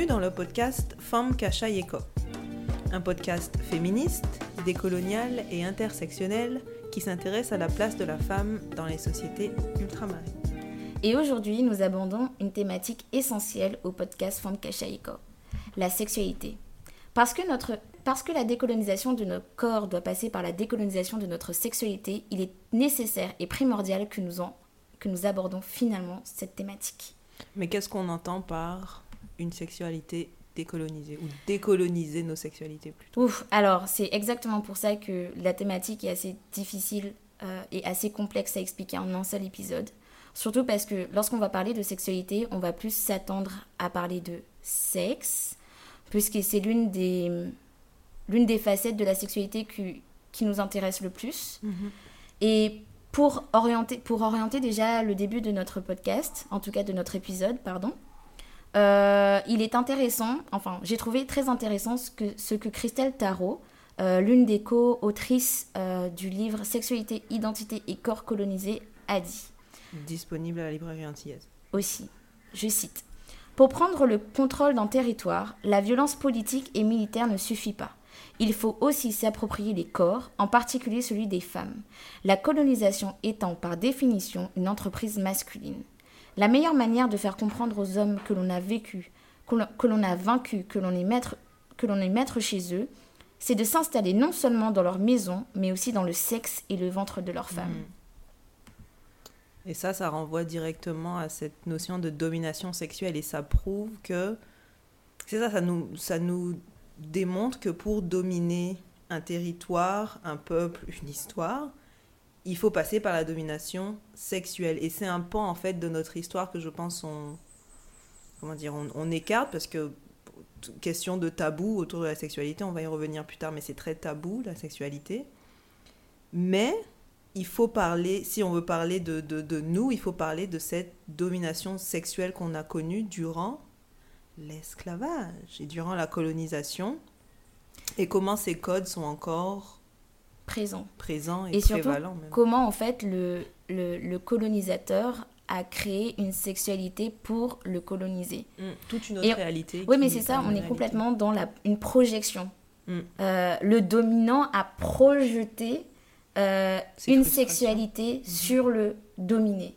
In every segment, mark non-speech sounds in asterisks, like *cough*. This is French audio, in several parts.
Bienvenue dans le podcast Femme Yeko, un podcast féministe, décolonial et intersectionnel qui s'intéresse à la place de la femme dans les sociétés ultramarines. Et aujourd'hui, nous abordons une thématique essentielle au podcast Femme Yeko, la sexualité. Parce que, notre, parce que la décolonisation de notre corps doit passer par la décolonisation de notre sexualité, il est nécessaire et primordial que nous, en, que nous abordons finalement cette thématique. Mais qu'est-ce qu'on entend par une sexualité décolonisée ou décoloniser nos sexualités plutôt Ouf, alors c'est exactement pour ça que la thématique est assez difficile euh, et assez complexe à expliquer en un seul épisode. Surtout parce que lorsqu'on va parler de sexualité, on va plus s'attendre à parler de sexe, puisque c'est l'une des, l'une des facettes de la sexualité qui, qui nous intéresse le plus. Mhm. Et pour orienter, pour orienter déjà le début de notre podcast, en tout cas de notre épisode, pardon, euh, il est intéressant, enfin j'ai trouvé très intéressant ce que, ce que Christelle Tarot, euh, l'une des co-autrices euh, du livre Sexualité, Identité et Corps colonisé, a dit. Disponible à la librairie antillaise. Aussi, je cite. Pour prendre le contrôle d'un territoire, la violence politique et militaire ne suffit pas. Il faut aussi s'approprier les corps, en particulier celui des femmes, la colonisation étant par définition une entreprise masculine. La meilleure manière de faire comprendre aux hommes que l'on a vécu, que l'on a vaincu, que l'on est maître, que l'on est maître chez eux, c'est de s'installer non seulement dans leur maison, mais aussi dans le sexe et le ventre de leur femme. Et ça, ça renvoie directement à cette notion de domination sexuelle et ça prouve que c'est ça, ça nous, ça nous démontre que pour dominer un territoire, un peuple, une histoire, il faut passer par la domination sexuelle. Et c'est un pan, en fait, de notre histoire que je pense on, comment dire, on, écarte parce que question de tabou autour de la sexualité, on va y revenir plus tard, mais c'est très tabou, la sexualité. Mais il faut parler, si on veut parler de, de, de nous, il faut parler de cette domination sexuelle qu'on a connue durant l'esclavage et durant la colonisation, et comment ces codes sont encore présent. Présent et, et surtout, comment en fait le, le, colonisateur a créé une sexualité pour le coloniser. Mmh, toute une autre réalité. Oui, mais c'est ça, on est complètement dans la, une projection. Mmh. Euh, le dominant a projeté euh, une sexualité mmh. sur le dominé.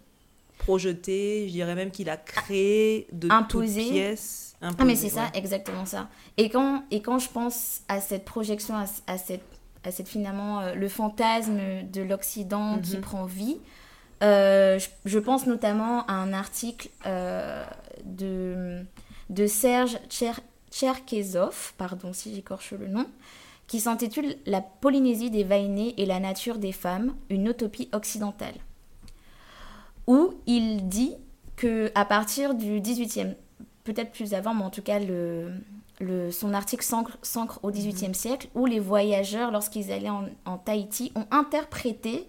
Projeté, je dirais même qu'il a créé de imposé. toutes pièces. ah mais c'est ça, exactement ça. Et quand, et quand je pense à cette projection, à cette c'est finalement euh, le fantasme de l'Occident qui mhm. prend vie. Euh, je, pense notamment à un article euh, de, de Serge Tcherkezov, pardon si j'écorche le nom, qui s'intitule La Polynésie des Vainés et la nature des femmes, une utopie occidentale. Où il dit que à partir du 18e, peut-être plus avant, mais en tout cas le, son article s'ancre au XVIIIe mhm. siècle, où les voyageurs, lorsqu'ils allaient en, Tahiti, ont interprété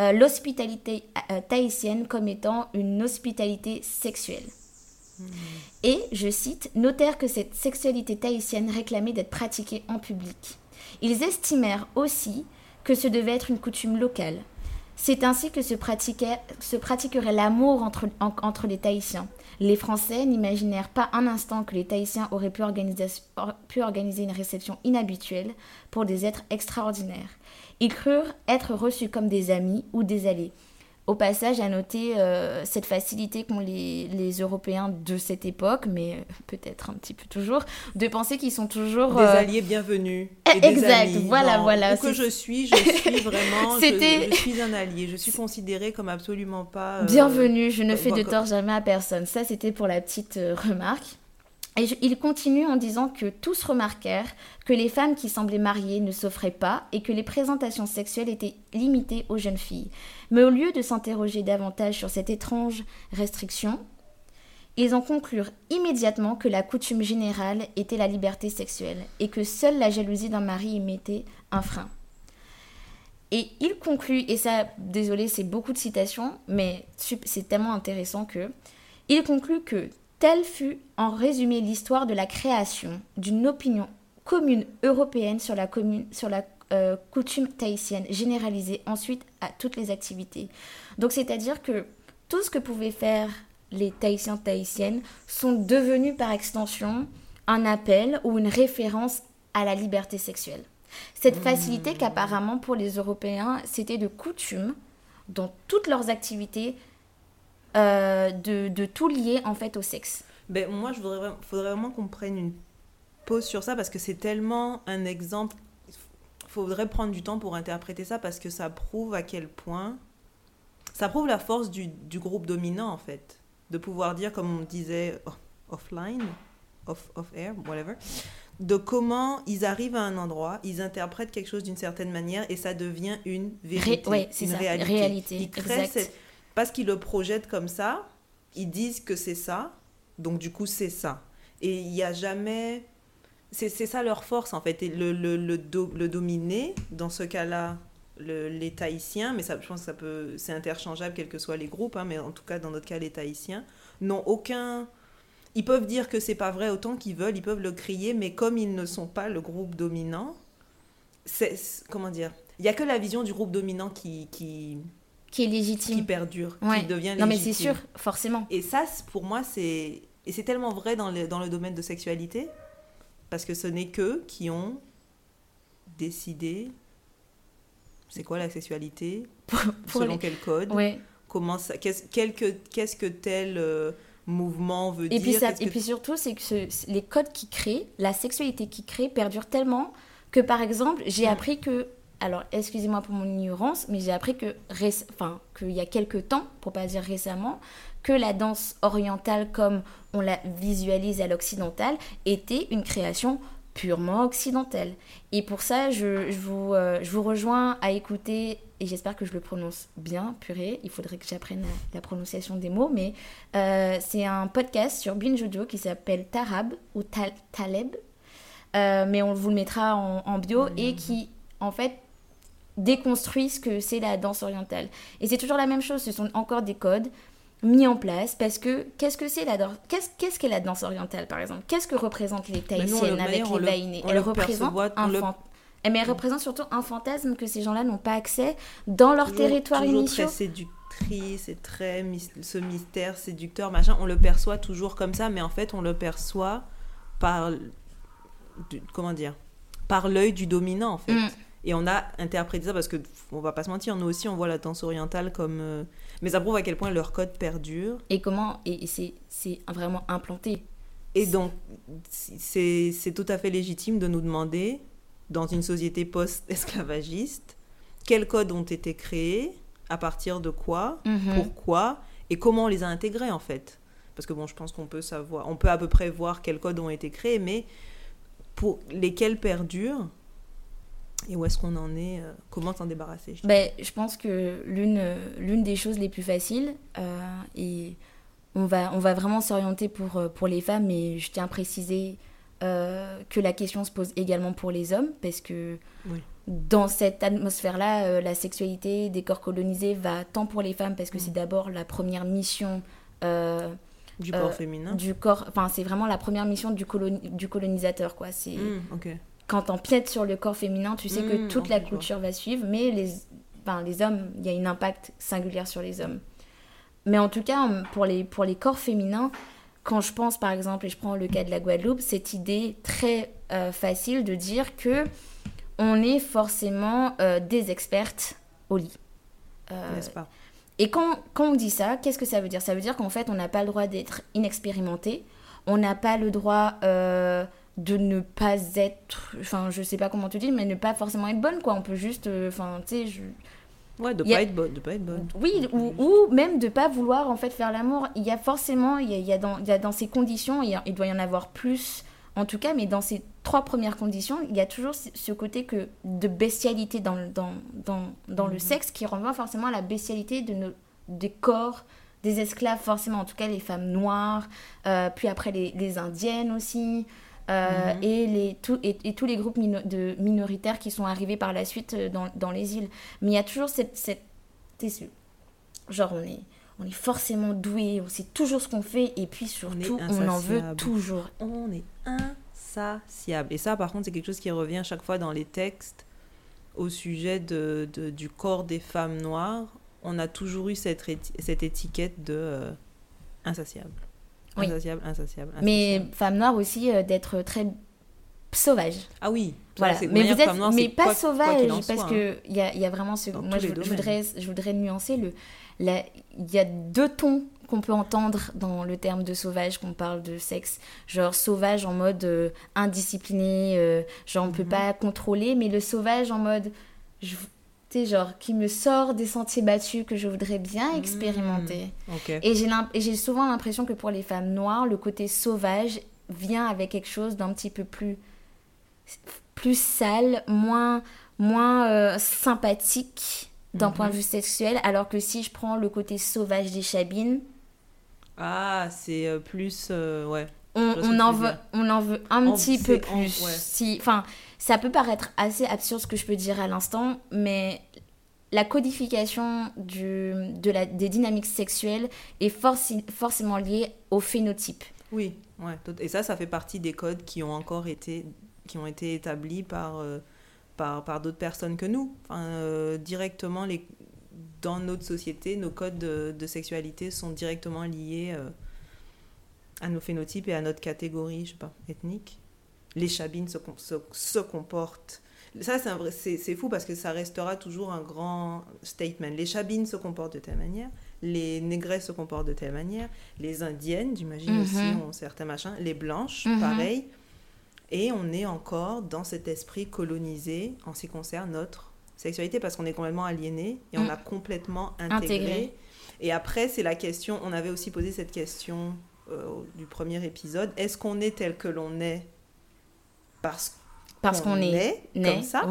euh, l'hospitalité euh, tahitienne comme étant une hospitalité sexuelle. Mhm. Et, je cite, notèrent que cette sexualité tahitienne réclamait d'être pratiquée en public. Ils estimèrent aussi que ce devait être une coutume locale. C'est ainsi que se pratiquerait l'amour entre, entre les Tahitiens. Les Français n'imaginèrent pas un instant que les Tahitiens auraient pu organiser, une réception inhabituelle pour des êtres extraordinaires. Ils crurent être reçus comme des amis ou des alliés. Au passage, à noter euh, cette facilité qu'ont les, les, Européens de cette époque, mais euh, peut-être un petit peu toujours, de penser qu'ils sont toujours... Des euh, alliés bienvenus. Et exact, voilà, voilà. Où que je suis, je suis *laughs* vraiment... je, je, suis un allié. Je suis *laughs* considérée comme absolument pas... Bienvenue, je ne fais de tort jamais à personne. Ça, c'était pour la petite remarque. Et il continue en disant que tous remarquèrent que les femmes qui semblaient mariées ne s'offraient pas et que les présentations sexuelles étaient limitées aux jeunes filles. Mais au lieu de s'interroger davantage sur cette étrange restriction, ils en conclurent immédiatement que la coutume générale était la liberté sexuelle et que seule la jalousie d'un mari y mettait un frein. Et il conclut, et ça, désolé, c'est beaucoup de citations, mais c'est tellement intéressant que, il conclut que Telle fut en résumé l'histoire de la création d'une opinion commune européenne sur la, sur la euh, coutume tahitienne, généralisée ensuite à toutes les activités. Donc c'est-à-dire que tout ce que pouvaient faire les Tahitiens Tahitiennes sont devenus par extension un appel ou une référence à la liberté sexuelle. Cette mmh. facilité qu'apparemment pour les Européens, c'était de coutume dans toutes leurs activités euh, de, de, tout lier en fait au sexe. Ben, moi, je voudrais, faudrait vraiment qu'on prenne une pause sur ça parce que c'est tellement un exemple. Il faudrait prendre du temps pour interpréter ça parce que ça prouve à quel point. Ça prouve la force du, du groupe dominant en fait. De pouvoir dire, comme on disait offline, off, off air, whatever, de comment ils arrivent à un endroit, ils interprètent quelque chose d'une certaine manière et ça devient une vérité, une réalité. Ils créent Parce qu'ils le projettent comme ça, ils disent que c'est ça, donc du coup c'est ça. Et il n'y a jamais... C'est ça leur force en fait. Et le, le, dominer, dans ce cas-là, les Tahitiens, mais ça, je pense que ça peut, c'est interchangeable quels que soient les groupes, hein, mais en tout cas dans notre cas les Tahitiens, n'ont aucun ils peuvent dire que c'est pas vrai autant qu'ils veulent, ils peuvent le crier, mais comme ils ne sont pas le groupe dominant, c'est comment dire Il y a que la vision du groupe dominant qui qui, qui est légitime, qui perdure, qui devient légitime. Non mais c'est sûr, forcément. Et ça, pour moi, c'est et c'est tellement vrai dans le dans le domaine de sexualité parce que ce n'est qu'eux qui ont décidé c'est quoi la sexualité selon quel code comment ça qu'est-ce qu'est-ce que tel euh, mouvement veut et dire. Puis et puis surtout, c'est que les codes qui créent, la sexualité qui crée, perdure tellement que, par exemple, j'ai appris que. Alors, excusez-moi pour mon ignorance, mais j'ai appris que, enfin, qu'il y a quelques temps, pour pas dire récemment, que la danse orientale, comme on la visualise à l'occidental, était une création purement occidentale. Et pour ça, je, je vous, euh, je vous rejoins à écouter et j'espère que je le prononce bien, purée, il faudrait que j'apprenne la, prononciation des mots, mais euh, c'est un podcast sur Binge Audio qui s'appelle Tarab ou Taleb, euh, mais on vous le mettra en, bio, et qui, en fait, déconstruit ce que c'est la danse orientale. Et c'est toujours la même chose, ce sont encore des codes mis en place parce que qu'est-ce que c'est la danse qu'est-ce qu'est-ce qu'est la danse orientale par exemple? Qu'est-ce que représentent les tahitiennes avec les vaïnés elles représentent un, eh, mais elle représente surtout un fantasme que ces gens-là n'ont pas accès dans leur territoire toujours initial. très séductrice, c'est très ce mystère séducteur, machin. On le perçoit toujours comme ça, mais en fait, on le perçoit par comment dire, par l'œil du dominant en fait. Mm. Et on a interprété ça parce que on va pas se mentir, nous aussi on voit la danse orientale comme, euh, mais ça prouve à quel point leur code perdure. Et comment et c'est c'est vraiment implanté. Et donc c'est tout à fait légitime de nous demander dans une société post-esclavagiste, quels codes ont été créés, à partir de quoi, mhm. pourquoi, et comment on les a intégrés en fait. Parce que bon, je pense qu'on peut savoir, on peut à peu près voir quels codes ont été créés, mais pour lesquels perdurent, et où est-ce qu'on en est euh, Comment s'en débarrasser je, ben, je pense que l'une, l'une des choses les plus faciles, euh, et on va, on va vraiment s'orienter pour, euh, pour les femmes, mais je tiens à préciser euh, que la question se pose également pour les hommes, parce que dans cette atmosphère-là, euh, la sexualité des corps colonisés va tant pour les femmes, parce que c'est mm. d'abord la première mission. Euh, du corps féminin du corps enfin c'est vraiment la première mission du, du colonisateur quoi c'est mm, quand on piète sur le corps féminin tu sais que mm, toute la culture va suivre mais les enfin, les hommes il y a un impact singulier sur les hommes. Mais en tout cas pour les pour les corps féminins quand je pense par exemple, et je prends le cas de la Guadeloupe, cette idée très euh, facile de dire que on est forcément euh, des expertes au lit. Euh, N'est-ce pas? Et quand, quand, on dit ça, qu'est-ce que ça veut dire? Ça veut dire qu'en fait, on n'a pas le droit d'être inexpérimenté, on n'a pas le droit de ne pas être, enfin, je sais pas comment te dire, mais ne pas forcément être bonne, quoi. On peut juste, enfin, tu sais, je Ouais, de pas être bonne, de pas être bonne. Oui, ou, ou, même de pas vouloir en fait faire l'amour. Il y a forcément, il y a, il y a, dans, il y a dans ces conditions, il, il, doit y en avoir plus en tout cas, mais dans ces trois premières conditions, il y a toujours ce côté que de bestialité dans, dans, dans, dans le mhm. sexe qui renvoie forcément à la bestialité de nos, des corps des esclaves, forcément, en tout cas les femmes noires, euh, puis après les, les indiennes aussi. Euh, mhm. et, les, tout, et, tous les groupes de minoritaires qui sont arrivés par la suite euh, dans, dans les îles. Mais il y a toujours cette... cette genre, on est, on est forcément doué, on sait toujours ce qu'on fait, et puis surtout, on, en veut toujours. On est insatiable. Et ça, par contre, c'est quelque chose qui revient chaque fois dans les textes au sujet de, de du corps des femmes noires. On a toujours eu cette, cette étiquette de... Euh, insatiable. Insatiable, insatiable, Mais femme noire aussi, euh, d'être très sauvage. Ah oui. Voilà. Mais vous êtes, mais pas sauvage, parce que hein. il y, a, y, a, vraiment ce. moi, je, voudrais, je voudrais nuancer le. Il y a deux tons qu'on peut entendre dans le terme de sauvage qu'on parle de sexe. Genre sauvage en mode euh, indiscipliné, euh, genre on peut mhm. pas contrôler, mais le sauvage en mode, tu sais, genre qui me sort des sentiers battus que je voudrais bien mhm. expérimenter. Et j'ai souvent l'impression que pour les femmes noires, le côté sauvage vient avec quelque chose d'un petit peu plus, plus sale, moins, moins euh, sympathique d'un point de mhm. vue sexuel, alors que si je prends le côté sauvage des chabines, ah, c'est euh, plus. Euh, ouais. On, en veut, on en veut un petit peu plus. Si, enfin, ça peut paraître assez absurde ce que je peux dire à l'instant, mais la codification des dynamiques sexuelles est forcément liée au phénotype. Oui, ouais. Et ça, ça fait partie des codes qui ont encore été, qui ont été établis par, euh, par, d'autres personnes que nous. Enfin, directement, les, dans notre société, nos codes de, sexualité sont directement liés euh, à nos phénotypes et à notre catégorie, je sais pas, ethnique. Les chabines se, se, comportent. Ça, c'est fou parce que ça restera toujours un grand statement. Les chabines se comportent de telle manière, les négresses se comportent de telle manière, les indiennes, j'imagine aussi, mhm. ont certains machins, les blanches, mhm. pareil. Et on est encore dans cet esprit colonisé en ce qui concerne notre sexualité parce qu'on est complètement aliéné et on mm. a complètement intégré. Et après, c'est la question, on avait aussi posé cette question euh, du premier épisode, est-ce qu'on est tel que l'on est parce, parce qu'on est, comme ça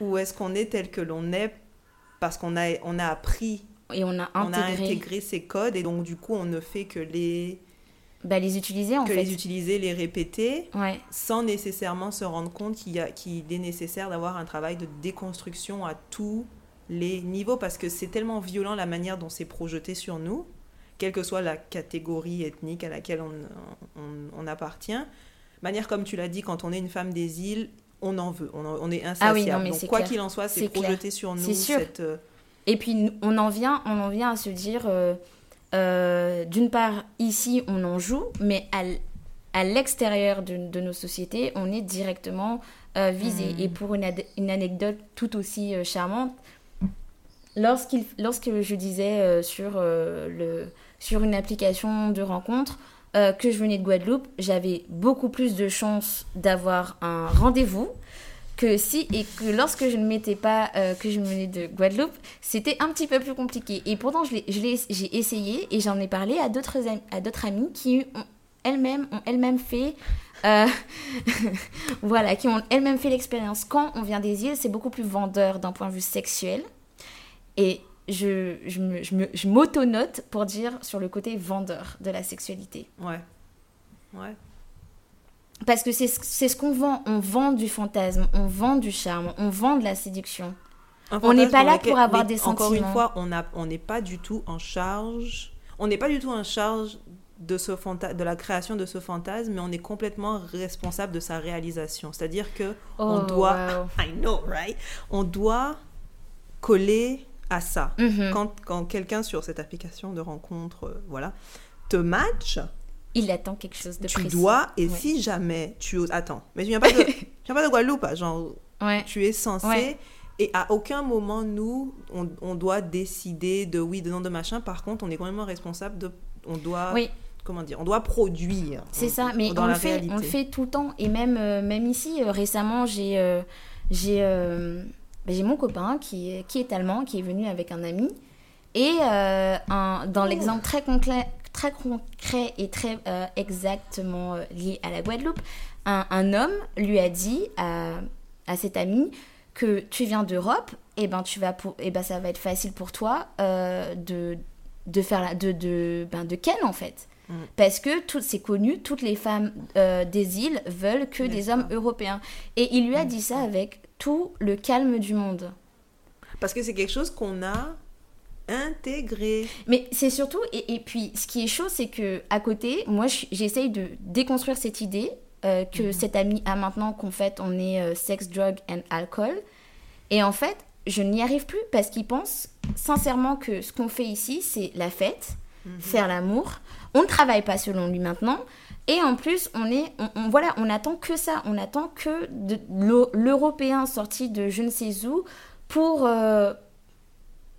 Ou est-ce qu'on est tel que l'on est parce qu'on a, on a appris et on a, on a intégré ces codes et donc du coup on ne fait que les bah, les utiliser en que fait. les utiliser, les répéter, sans nécessairement se rendre compte qu'il est nécessaire d'avoir un travail de déconstruction à tous les niveaux, parce que c'est tellement violent la manière dont c'est projeté sur nous, quelle que soit la catégorie ethnique à laquelle on, on, appartient. Manière comme tu l'as dit, quand on est une femme des îles, on en veut, on, est insatiable. Ah oui, Donc quoi qu'il en soit, c'est projeté sur nous. Cette... Euh, Et puis on en vient, on en vient à se dire... Euh, euh, d'une part, ici, on en joue, mais à, l'extérieur de, de, nos sociétés, on est directement euh, visé. Hmm. Et pour une, une, anecdote tout aussi charmante, lorsque je disais sur, le, sur une application de rencontre que je venais de Guadeloupe, j'avais beaucoup plus de chances d'avoir un rendez-vous que si et que lorsque je ne m'étais pas euh, que je venais de Guadeloupe, c'était un petit peu plus compliqué. Et pourtant, j'ai essayé et j'en ai parlé à d'autres à d'autres amis qui ont elles-mêmes elles-mêmes fait euh, *laughs* voilà, qui ont elles-mêmes fait l'expérience. Quand on vient des îles, c'est beaucoup plus vendeur d'un point de vue sexuel. Et je, je m'auto-note pour dire sur le côté vendeur de la sexualité. Ouais. Ouais. Parce que c'est ce qu'on vend. On vend du fantasme, on vend du charme, on vend de la séduction. On n'est pas là pour avoir des sentiments. Encore une fois, on n'est pas du tout en charge. On n'est pas du tout en charge de, ce de la création de ce fantasme, mais on est complètement responsable de sa réalisation. C'est-à-dire que on oh, doit, *laughs* I know, right? On doit coller à ça. Mm-hmm. Quand, quand quelqu'un sur cette application de rencontre, euh, voilà, te match, il attend quelque chose de tu dois, et si jamais tu oses. Attends, mais tu viens pas de, tu *laughs* viens pas de Guadeloupe, hein, genre. Tu es censé. Et à aucun moment, nous, on, on, doit décider de oui, de non, de machin. Par contre, on est complètement responsable de. On doit. Oui. Comment dire On doit produire. C'est ça, mais on, le fait, on le fait tout le temps. Et même, euh, même ici, euh, récemment, j'ai. Euh, j'ai ben, j'ai mon copain qui est, qui est allemand, qui est venu avec un ami. Et un, dans l'exemple très concret, très concret et très euh, exactement euh, lié à la Guadeloupe, un, homme lui a dit à, à cet ami que tu viens d'Europe, et eh ben tu vas pour, et eh ben ça va être facile pour toi euh, de, de faire la, de de ben de Ken en fait. Mm. Parce que tout, c'est connu, toutes les femmes des îles veulent que des hommes européens. Et il lui a dit ça avec tout le calme du monde. Parce que c'est quelque chose qu'on a intégré. Mais c'est surtout, et, et, puis ce qui est chaud, c'est que à côté, moi j'essaye de déconstruire cette idée euh, que mhm. cet ami a maintenant qu'en fait on est euh, sex, drug and alcool. Et en fait, je n'y arrive plus parce qu'il pense sincèrement que ce qu'on fait ici, c'est la fête. Mhm. faire l'amour. On ne travaille pas selon lui maintenant. Et en plus, on est, on, voilà, on attend que ça. On attend que l'Européen sorti de je ne sais où pour, euh,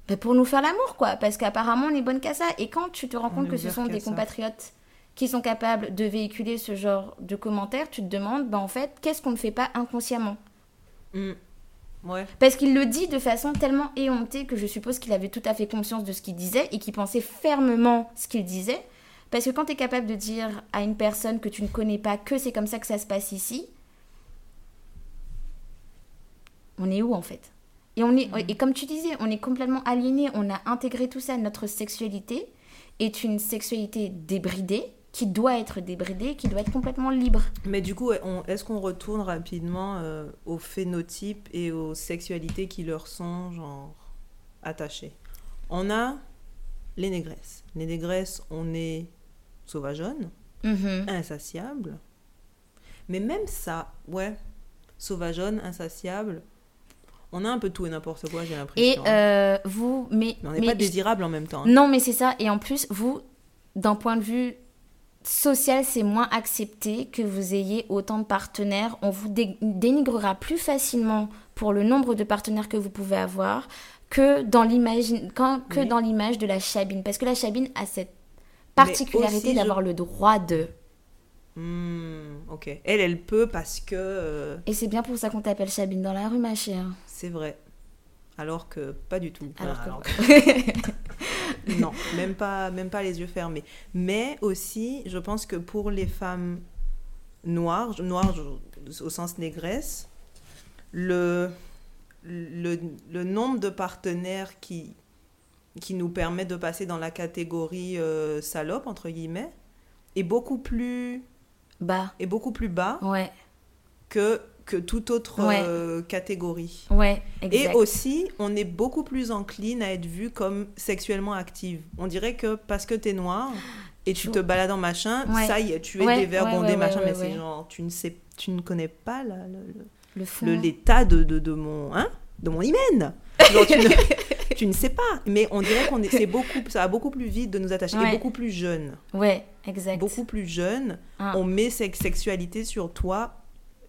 ben, pour nous faire l'amour, quoi. Parce qu'apparemment, on est bonne qu'à ça. Et quand tu te rends compte que ce sont des compatriotes qui sont capables de véhiculer ce genre de commentaires, tu te demandes, ben, en fait, qu'est-ce qu'on ne fait pas inconsciemment? Mm. Parce qu'il le dit de façon tellement éhontée que je suppose qu'il avait tout à fait conscience de ce qu'il disait et qu'il pensait fermement ce qu'il disait. Parce que quand tu es capable de dire à une personne que tu ne connais pas que c'est comme ça que ça se passe ici, on est où en fait? Et, on est, mm. et comme tu disais, on est complètement aliéné, on a intégré tout ça. Notre sexualité est une sexualité débridée, qui doit être débridée, qui doit être complètement libre. Mais du coup, est-ce qu'on retourne rapidement euh, aux phénotypes et aux sexualités qui leur sont genre attachées? On a les négresses. Les négresses, on est sauvageonne, mm insatiable. Mais même ça, ouais, sauvageonne, insatiable, on a un peu tout et n'importe quoi, j'ai l'impression. Et euh, vous, mais, on n'est pas désirable en même temps. Hein. Non, mais c'est ça. Et en plus, vous, d'un point de vue social, c'est moins accepté que vous ayez autant de partenaires. On vous dénigrera plus facilement pour le nombre de partenaires que vous pouvez avoir que dans l'image l'image de la chabine. Parce que la chabine a cette particularité d'avoir le droit de. Hmm, ok. Elle elle peut parce que euh, et c'est bien pour ça qu'on t'appelle chabine dans la rue ma chère. c'est vrai. Alors que pas du tout. Alors que... *laughs* non même pas même pas les yeux fermés mais aussi je pense que pour les femmes noires noires au sens négresse le le, nombre de partenaires qui, qui nous permet de passer dans la catégorie euh, salope, entre guillemets, est beaucoup plus bas, est beaucoup plus bas ouais. que, que toute autre euh, catégorie. Ouais, Et aussi, on est beaucoup plus encline à être vu comme sexuellement active. On dirait que parce que tu es noir et tu te balades en machin, ça y est, tu es dévergondé, machin, mais c'est genre, tu ne, sais, tu ne connais pas la, le l'état de, de, de, mon hein, de mon hymen. *laughs* tu, ne, sais pas, mais on dirait qu'on c'est beaucoup, ça va beaucoup plus vite de nous attacher, et beaucoup plus jeune. Ouais, exact. Beaucoup plus jeune, ah. on met cette sexualité sur toi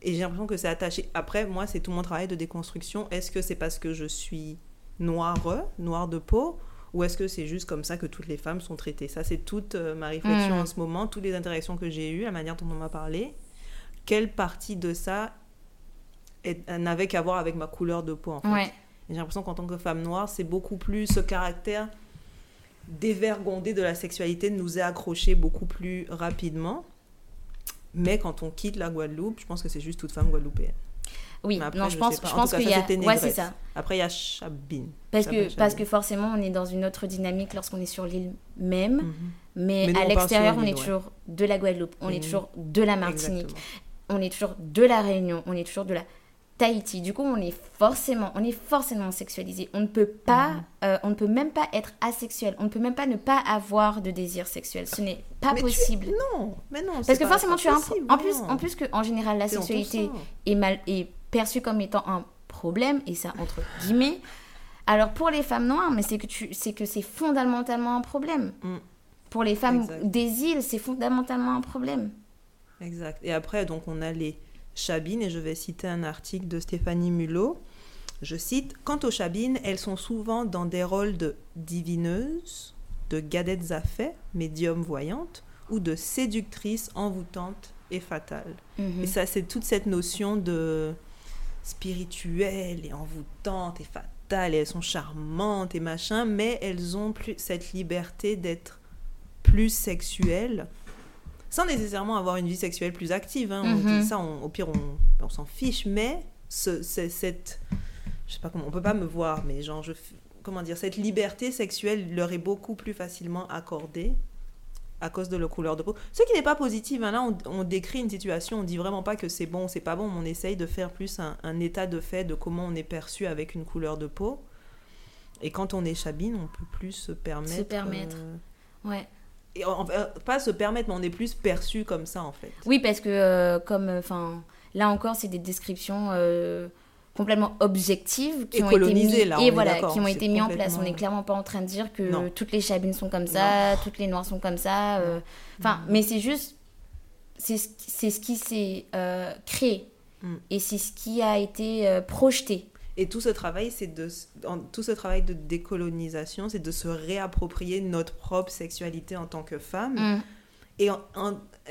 et j'ai l'impression que c'est attaché. Après, moi, c'est tout mon travail de déconstruction. Est-ce que c'est parce que je suis noire, noire de peau, ou est-ce que c'est juste comme ça que toutes les femmes sont traitées? Ça, c'est toute euh, ma réflexion hmm. en ce moment, toutes les interactions que j'ai eues, la manière dont on m'a parlé. Quelle partie de ça n'avait qu'à voir avec ma couleur de peau en fait? J'ai l'impression qu'en tant que femme noire, c'est beaucoup plus ce caractère dévergondé de la sexualité nous est accroché beaucoup plus rapidement. Mais quand on quitte la Guadeloupe, je pense que c'est juste toute femme guadeloupéenne. Oui, non, je, pense, je pense qu'il y a. Ouais, c'est ça. Après, il y a Chabine. Parce que, parce que forcément, on est dans une autre dynamique lorsqu'on est sur l'île même. Mhm. Mais, à l'extérieur, on est toujours de la Guadeloupe, on est mhm. toujours de la Martinique, on est toujours de la Réunion, on est toujours de la. Tahiti. Du coup, on est forcément, on est forcément sexualisé. On ne peut pas, mhm. euh, on ne peut même pas être asexuel. On ne peut même pas ne pas avoir de désir sexuel. Ce n'est pas possible. Non, mais non. Parce que forcément, tu as un... en plus, en plus que en général, la sexualité est mal est perçue comme étant un problème et ça entre guillemets. Alors pour les femmes noires, mais c'est que tu, c'est que c'est fondamentalement un problème. Mm. Pour les femmes des îles, c'est fondamentalement un problème. Exact. Et après, donc on a les Chabines, et je vais citer un article de Stéphanie Mulot. Je cite Quant aux Chabines, elles sont souvent dans des rôles de divineuses, de gadettes à fait, médium voyantes, ou de séductrices envoûtantes et fatales. Mhm. Et ça, c'est toute cette notion de spirituelle et envoûtante et fatale, et elles sont charmantes et machin, mais elles ont plus cette liberté d'être plus sexuelles sans nécessairement avoir une vie sexuelle plus active. Hein. On dit mhm. ça, au pire, on, on s'en fiche, mais ce, cette. Je sais pas comment, on peut pas me voir, mais genre, je, comment dire, cette liberté sexuelle leur est beaucoup plus facilement accordée à cause de leur couleur de peau. Ce qui n'est pas positif. Hein. Là, on, décrit une situation, on dit vraiment pas que c'est bon, c'est pas bon, on essaye de faire plus un, état de fait de comment on est perçu avec une couleur de peau. Et quand on est chabine, on peut plus se permettre. Se permettre. Euh, ouais et pas se permettre, mais on est plus perçu comme ça en fait. Oui, parce que euh, comme, enfin, là encore, c'est des descriptions euh, complètement objectives qui ont été mis, et voilà qui ont été mis en place. On n'est clairement pas en train de dire que toutes les chabines sont comme ça toutes les noirs sont comme ça euh, enfin mais c'est juste c'est ce qui s'est euh, créé. Mm. et c'est ce qui a été euh, projeté et tout ce travail c'est de tout ce travail de décolonisation c'est de se réapproprier notre propre sexualité en tant que femme mm. et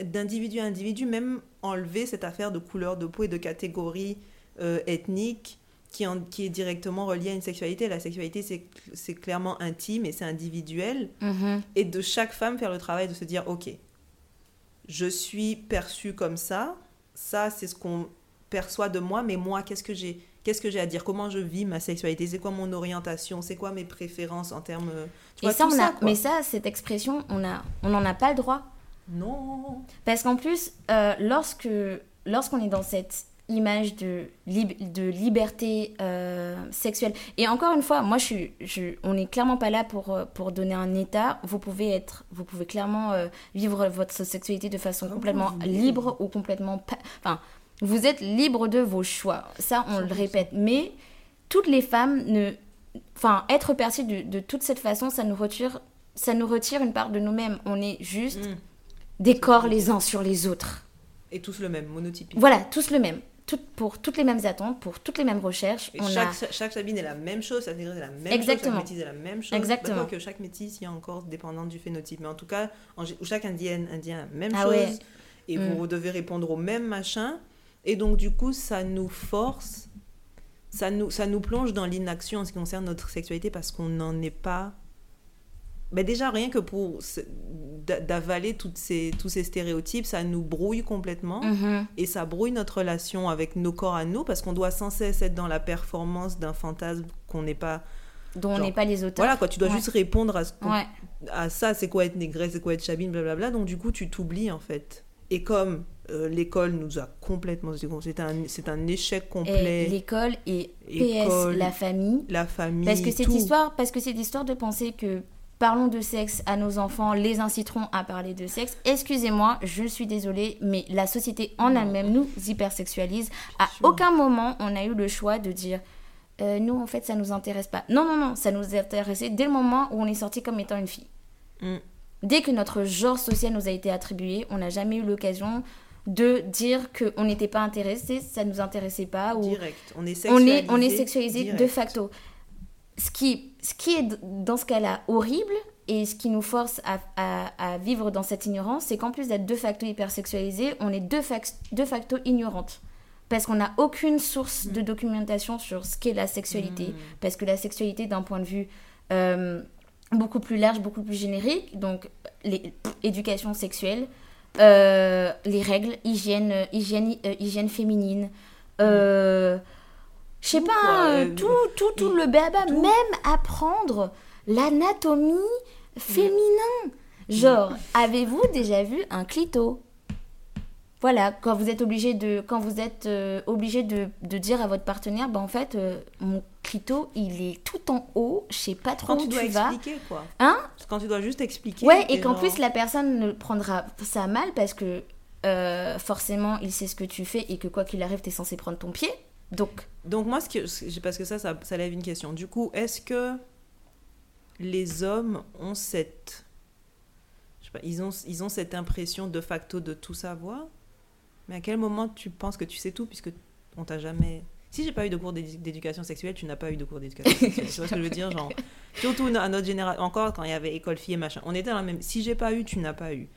d'individu à individu même enlever cette affaire de couleur de peau et de catégorie euh, ethnique qui, qui est directement relié à une sexualité. La sexualité, c'est clairement intime et c'est individuel. Mm-hmm. Et de chaque femme faire le travail de se dire, OK, je suis perçue comme ça, ça c'est ce qu'on perçoit de moi, mais moi, qu'est-ce que j'ai? Qu'est-ce que j'ai à dire? Comment je vis ma sexualité? C'est quoi mon orientation? C'est quoi mes préférences en termes... Tu et ça, on a, mais ça, cette expression, on n'en on a pas le droit. Non. Parce qu'en plus, euh, lorsque lorsqu'on est dans cette image de, de liberté euh, sexuelle. Et encore une fois, moi, je suis, je, on n'est clairement pas là pour, euh, pour donner un état. Vous pouvez, être, vous pouvez clairement euh, vivre votre sexualité de façon complètement libre ou complètement... Enfin, vous êtes libre de vos choix. Ça, on le répète. Mais toutes les femmes ne... Enfin, être perçues de, toute cette façon, ça nous retire, ça nous retire une part de nous-mêmes. On est juste mm. des corps les uns sur les autres. Et tous le même, monotypique. Voilà, tous le même pour toutes les mêmes attentes, pour toutes les mêmes recherches. on chaque, a... chaque sabine est la même chose, chaque est la même Exactement. chose, chaque métisse est la même chose. Exactement. que chaque métisse, il y a encore dépendant du phénotype. Mais en tout cas, en, chaque indienne, indien, même ah chose. Et vous mm. devez répondre au même machin. Et donc, du coup, ça nous force, ça nous, ça nous plonge dans l'inaction en ce qui concerne notre sexualité parce qu'on n'en est pas mais déjà rien que pour d'avaler toutes ces, tous ces stéréotypes, ça nous brouille complètement mm-hmm. et ça brouille notre relation avec nos corps à nous parce qu'on doit sans cesse être dans la performance d'un fantasme qu'on n'est pas dont on n'est pas les auteurs. Voilà quoi, tu dois juste répondre à, ce à ça, c'est quoi être négresse, c'est quoi être chabine, blablabla. Donc du coup, tu t'oublies en fait. Et comme euh, l'école nous a complètement c'est un c'est un échec complet l'école et PS la famille la famille parce que cette histoire parce que cette histoire de penser que parlons de sexe à nos enfants, les inciterons à parler de sexe. Excusez-moi, je suis désolée, mais la société en elle-même nous hypersexualise. À aucun moment on a eu le choix de dire euh, nous en fait ça nous intéresse pas. Non non non, ça nous intéressait dès le moment où on est sorti comme étant une fille. Mm. Dès que notre genre social nous a été attribué, on n'a jamais eu l'occasion de dire qu'on n'était pas intéressé, ça nous intéressait pas. Ou direct, on est sexualisé. On est, sexualisé de facto ce qui, ce qui est dans ce cas-là horrible et ce qui nous force à, vivre dans cette ignorance, c'est qu'en plus d'être de facto hypersexualisé, on est de, de facto ignorante. Parce qu'on n'a aucune source de documentation sur ce qu'est la sexualité. Mm. Parce que la sexualité, d'un point de vue euh, beaucoup plus large, beaucoup plus générique, donc l'éducation sexuelle, euh, les règles, hygiène, hygiène, euh, hygiène féminine, je sais pas, tout, tout, tout le baba, même apprendre l'anatomie féminin. Genre, avez-vous déjà vu un clito? Voilà, quand vous êtes obligé de, quand vous êtes euh, obligé de, de, dire à votre partenaire, ben en fait, euh, mon clito, il est tout en haut, je sais pas trop quand où tu, dois expliquer, quoi. Hein Quand tu dois juste expliquer. Ouais, et qu'en plus la personne ne prendra ça mal parce que euh, forcément, il sait ce que tu fais et que quoi qu'il arrive, tu es censé prendre ton pied. Donc, donc moi, ce que, parce que ça, ça, lève une question. Du coup, est-ce que les hommes ont cette... Je sais pas, ils ont, ils ont cette impression de facto de tout savoir Mais à quel moment tu penses que tu sais tout puisque on t'a jamais... Si j'ai pas eu de cours d'éducation sexuelle, tu n'as pas eu de cours d'éducation *laughs* sexuelle. tu vois ce que je veux dire genre, Surtout à notre génération, encore quand il y avait école fille et machin. On était dans la même... Si j'ai pas eu, tu n'as pas eu.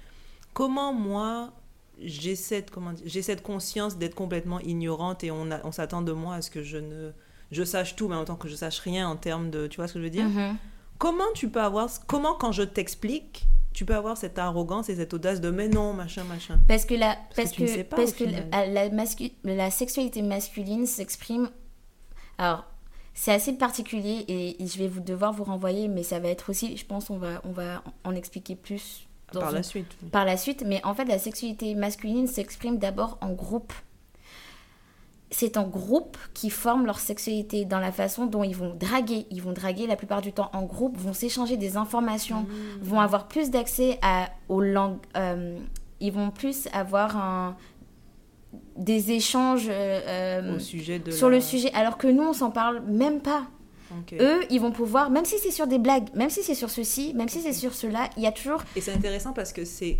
Comment moi, j'ai cette, comment j'ai cette conscience d'être complètement ignorante et on, on s'attend de moi à ce que je ne je sache tout mais en même temps que je sache rien en termes de tu vois ce que je veux dire? Mm-hmm. comment tu peux avoir comment quand je t'explique tu peux avoir cette arrogance et cette audace de mais non machin machin parce que la parce, que, parce que, la, la, sexualité masculine s'exprime alors c'est assez particulier et, et, je vais vous devoir vous renvoyer mais ça va être aussi je pense on va on va en expliquer plus par la suite. Par la suite, mais en fait, la sexualité masculine s'exprime d'abord en groupe. C'est en groupe qui forment leur sexualité dans la façon dont ils vont draguer. Ils vont draguer la plupart du temps en groupe, vont s'échanger des informations, mmh. vont avoir plus d'accès aux langues. Euh, ils vont plus avoir un, des échanges euh, sujet sur le sujet, alors que nous, on s'en parle même pas. Eux, ils vont pouvoir, même si c'est sur des blagues, même si c'est sur ceci, même si c'est sur cela, il y a toujours. Et c'est intéressant parce que c'est,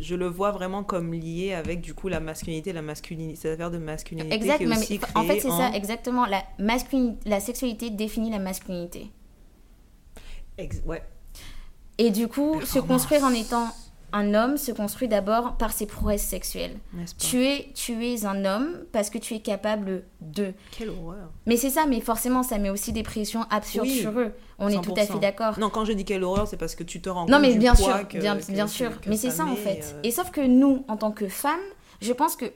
je le vois vraiment comme lié avec du coup la masculinité, la masculinité, cette affaire de masculinité exact, qui est aussi En fait, c'est ça, exactement. La, la sexualité définit la masculinité. ouais. Et du coup, se construire en étant un homme se construit d'abord par ses prouesses sexuelles. Tu es, tu es un homme parce que tu es capable de. Quelle horreur. Mais c'est ça, mais forcément, ça met aussi des pressions absurdes sur eux. On est tout à fait d'accord. Non, quand je dis quelle horreur, c'est parce que tu te rends non, compte mais bien sûr, bien, bien sûr. mais c'est ça, en fait. Euh, Et sauf que nous, en tant que femmes, je pense que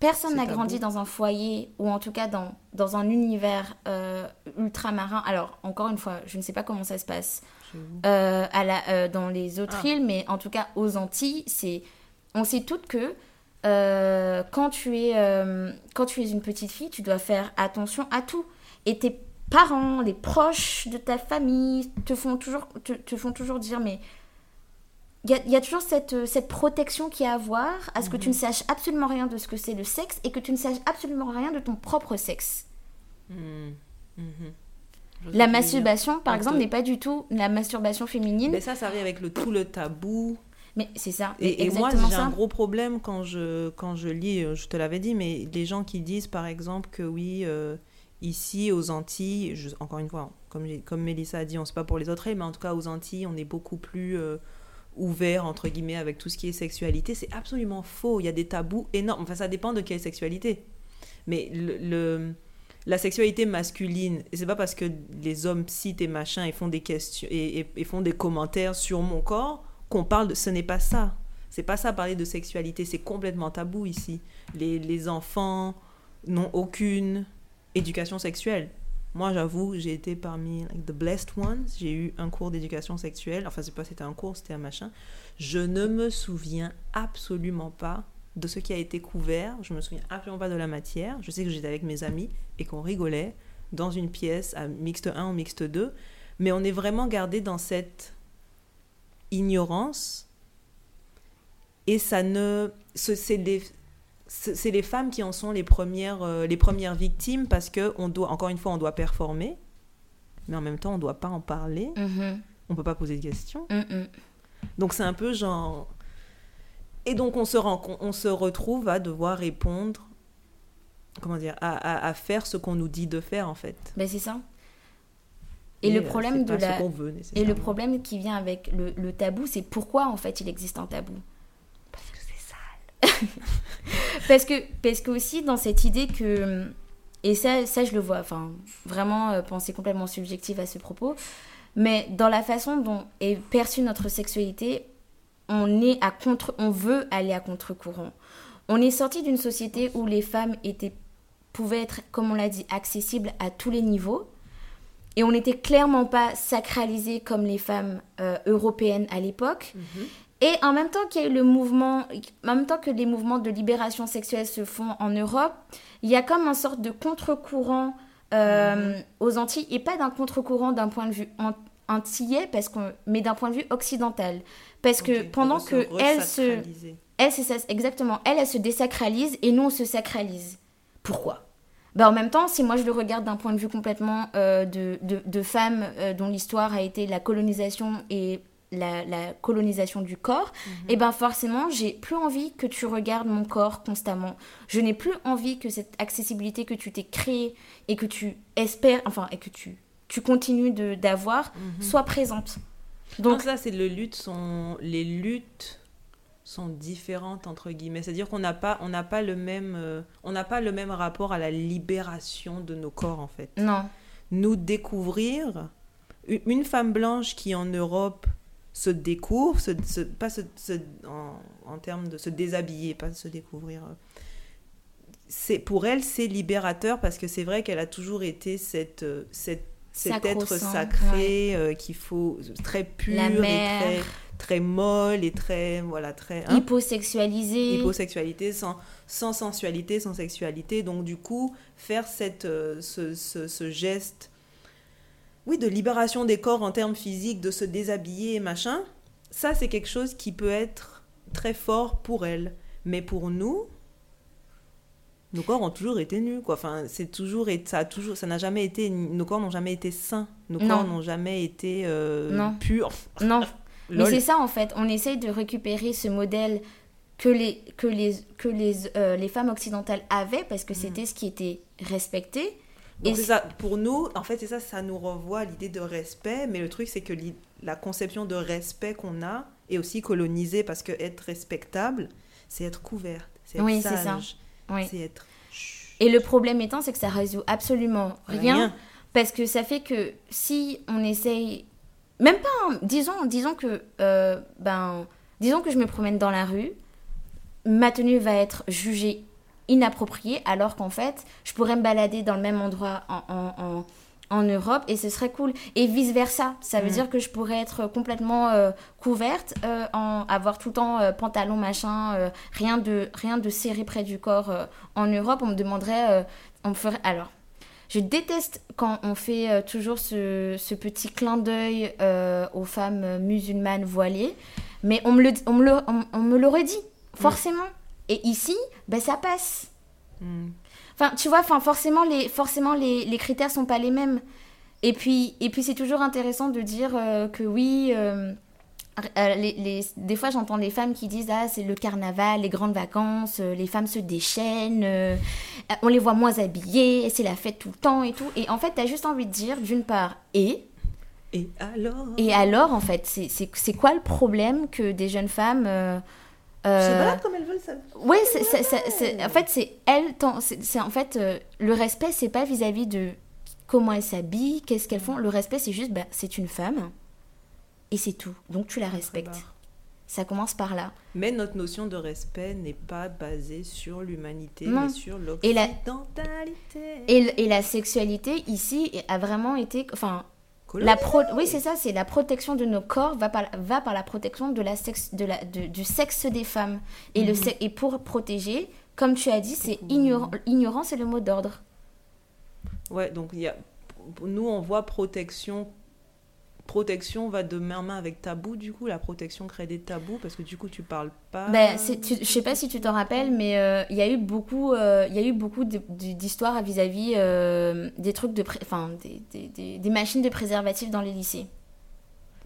personne n'a grandi dans un foyer ou en tout cas dans, dans un univers euh, ultramarin. Alors, encore une fois, je ne sais pas comment ça se passe euh, à la, euh, dans les autres ah. îles, mais en tout cas aux Antilles, c'est, on sait toutes que euh, quand, tu es, quand tu es une petite fille, tu dois faire attention à tout. Et tes parents, les proches de ta famille te font toujours, te, font toujours dire, mais il y a, y a, toujours cette, cette protection qu'il y a à avoir, à ce que tu ne mhm. saches absolument rien de ce que c'est le sexe et que tu ne saches absolument rien de ton propre sexe. Mhm. Mhm. La masturbation, par exemple, n'est pas du tout la masturbation féminine. Mais ça, ça arrive avec le, tout le tabou. Mais c'est ça. Et, moi, j'ai un gros problème quand je, quand je lis, euh, je te l'avais dit, mais les gens qui disent, par exemple, que oui, euh, ici, aux Antilles, encore une fois, comme, comme Mélissa a dit, on ne sait pas pour les autres, mais en tout cas, aux Antilles, on est beaucoup plus euh, ouvert, entre guillemets, avec tout ce qui est sexualité. C'est absolument faux. Il y a des tabous énormes. Enfin, ça dépend de quelle sexualité. Mais le la sexualité masculine, c'est pas parce que les hommes citent et machin et font des questions et, font des commentaires sur mon corps qu'on parle de. Ce n'est pas ça. C'est pas ça parler de sexualité, c'est complètement tabou ici. Les, enfants n'ont aucune éducation sexuelle. Moi, j'avoue, j'ai été parmi the blessed ones. J'ai eu un cours d'éducation sexuelle. Enfin, c'est pas c'était un cours, c'était un machin. Je ne me souviens absolument pas de ce qui a été couvert. Je me souviens absolument pas de la matière. Je sais que j'étais avec mes amis et qu'on rigolait dans une pièce à mixte 1 ou mixte 2. Mais on est vraiment gardé dans cette ignorance. Et ça ne. C'est les, c'est les femmes qui en sont les premières, euh, les premières victimes parce que, on doit, encore une fois, on doit performer. Mais en même temps, on ne doit pas en parler. Mm-hmm. On ne peut pas poser de questions. Donc c'est un peu genre et donc on se, rend, on se retrouve à devoir répondre, comment dire, à, à, faire ce qu'on nous dit de faire en fait. Ben c'est ça. Et, le euh, problème de la et le problème qui vient avec le, le tabou, c'est pourquoi en fait il existe un tabou? Parce que c'est sale. *laughs* parce que parce que aussi dans cette idée que et ça ça je le vois, enfin vraiment euh, penser complètement subjective à ce propos, mais dans la façon dont est perçue notre sexualité, on est à contre, on veut aller à contre-courant. On est sorti d'une société où les femmes étaient, pouvaient être, comme on l'a dit, accessibles à tous les niveaux. Et on n'était clairement pas sacralisées comme les femmes euh, européennes à l'époque. Mhm. Et en même temps qu'il y a eu le mouvement, en même temps que les mouvements de libération sexuelle se font en Europe, il y a comme une sorte de contre-courant euh, mhm. aux Antilles, et pas d'un contre-courant d'un point de vue antillais, parce mais d'un point de vue occidental. Parce que pendant que elle se... Elle, ça, exactement. Elle, elle se désacralise et nous, on se sacralise. Pourquoi? Bah, En même temps, si moi je le regarde d'un point de vue complètement euh, de, de, de, femmes euh, dont l'histoire a été la colonisation et la, la colonisation du corps, mhm. et eh ben forcément, j'ai plus envie que tu regardes mon corps constamment. Je n'ai plus envie que cette accessibilité que tu t'es créée et que tu espères, enfin, et que tu, tu continues d'avoir, mhm. soit présente. Donc là, c'est le lutte sont les luttes sont différentes entre guillemets. C'est-à-dire qu'on n'a pas on n'a pas le même euh, on n'a pas le même rapport à la libération de nos corps en fait. Non. Nous découvrir une femme blanche qui en Europe se découvre, se, pas se, en, en, termes de se déshabiller, pas se découvrir. Euh, c'est pour elle c'est libérateur parce que c'est vrai qu'elle a toujours été cette euh, cette cet être sacré euh, qu'il faut très pur et très, très molle et très voilà très hein, hyposexualisé hyposexualité sans sans sensualité sans sexualité. Donc du coup faire cette euh, ce, ce, geste oui de libération des corps en termes physiques de se déshabiller et machin ça c'est quelque chose qui peut être très fort pour elle. Mais pour nous nos corps ont toujours été nus quoi. Enfin c'est toujours ça a toujours ça n'a jamais été nos corps n'ont jamais été sains. Nos corps n'ont jamais été euh, purs. *laughs* Non. *laughs* Mais c'est ça en fait. On essaye de récupérer ce modèle que les que les que les, euh, les femmes occidentales avaient parce que mm. c'était ce qui était respecté. Et ça pour nous en fait c'est ça ça nous renvoie à l'idée de respect mais le truc c'est que la conception de respect qu'on a est aussi colonisée parce que être respectable c'est être couverte c'est être oui, c'est et le problème étant, c'est que ça résout absolument rien, Parce que ça fait que si on essaye. Même pas. Disons, disons que. Euh, ben, disons que je me promène dans la rue. Ma tenue va être jugée inappropriée, alors qu'en fait, je pourrais me balader dans le même endroit en en Europe et ce serait cool. Et vice-versa. Ça veut mm. dire que je pourrais être complètement euh, couverte, euh, en, avoir tout le temps euh, pantalon, machin, rien, de, rien de serré près du corps en Europe. On me demanderait, on me ferait... Alors, je déteste quand on fait toujours ce, ce, petit clin d'œil aux femmes musulmanes voilées, mais on me, le, on me, le, on, me l'aurait dit, mm. forcément. Et ici, ben, ça passe. Mm. Enfin, tu vois, enfin, forcément, les, forcément les, les critères sont pas les mêmes. Et puis, et puis c'est toujours intéressant de dire euh, que oui, euh, euh, les, les, des fois j'entends les femmes qui disent Ah, c'est le carnaval, les grandes vacances, les femmes se déchaînent, on les voit moins habillées, c'est la fête tout le temps et tout. Et en fait, tu as juste envie de dire, d'une part, et. Et alors? Et alors, en fait, c'est quoi le problème que des jeunes femmes euh... comme elles veulent ça. Oui, en fait, c'est elle. C'est en fait euh, le respect, c'est pas vis-à-vis de comment elles s'habillent, qu'est-ce qu'elles font. Le respect, c'est juste, bah, c'est une femme et c'est tout. Donc tu la respectes. Ça commence par là. Mais notre notion de respect n'est pas basée sur l'humanité, mais sur l'occidentalité. Et, la... et, la sexualité ici a vraiment été, enfin, la Oui, c'est ça, c'est la protection de nos corps va par, va par la protection de la sexe, de la, du sexe des femmes. Et, le mhm. et pour protéger, comme tu as dit, c'est ignorant, ignorant c'est le mot d'ordre. Ouais, donc il y a, nous on voit protection protection va de main en main avec tabou, du coup, la protection crée des tabous parce que du coup, tu parles pas. Ben, tu, je sais pas si tu t'en rappelles, mais euh, il y a eu beaucoup, euh, il y a eu beaucoup d'histoires vis-à-vis euh, des trucs de, enfin, des, des, des, machines de préservatifs dans les lycées.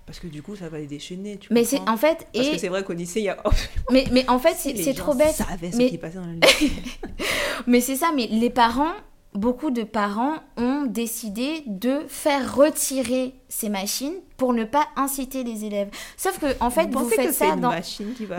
Parce que du coup, ça va les déchaîner. Tu mais c'est en fait. Parce que c'est vrai qu'au lycée, il y a. *laughs* mais, mais en fait, c'est trop bête. Savaient mais... ce qui passait dans le lycée. *laughs* mais c'est ça, mais les parents beaucoup de parents ont décidé de faire retirer ces machines pour ne pas inciter les élèves. Sauf que en fait, vous, faites ça dans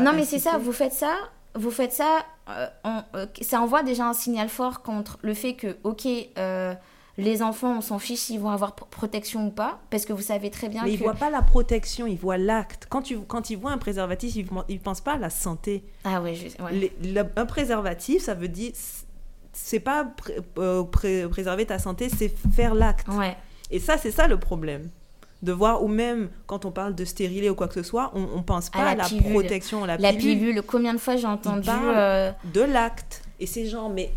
Non mais c'est ça, vous faites ça, vous faites ça euh, euh, ça envoie déjà un signal fort contre le fait que OK euh, les enfants, on s'en fiche s'ils vont avoir protection ou pas, parce que vous savez très bien Mais que... ils voient pas la protection, ils voient l'acte. Quand, tu, quand ils voient un préservatif, ils ne pensent pas à la santé. Ah oui, je... un préservatif, ça veut dire c'est pas euh, préserver ta santé, c'est faire l'acte. Ouais. Et ça, c'est ça le problème. De voir, ou même quand on parle de stérilet ou quoi que ce soit, on, ne pense pas à, la, protection, la, la pilule. Combien de fois j'ai entendu euh, de l'acte Et ces gens, mais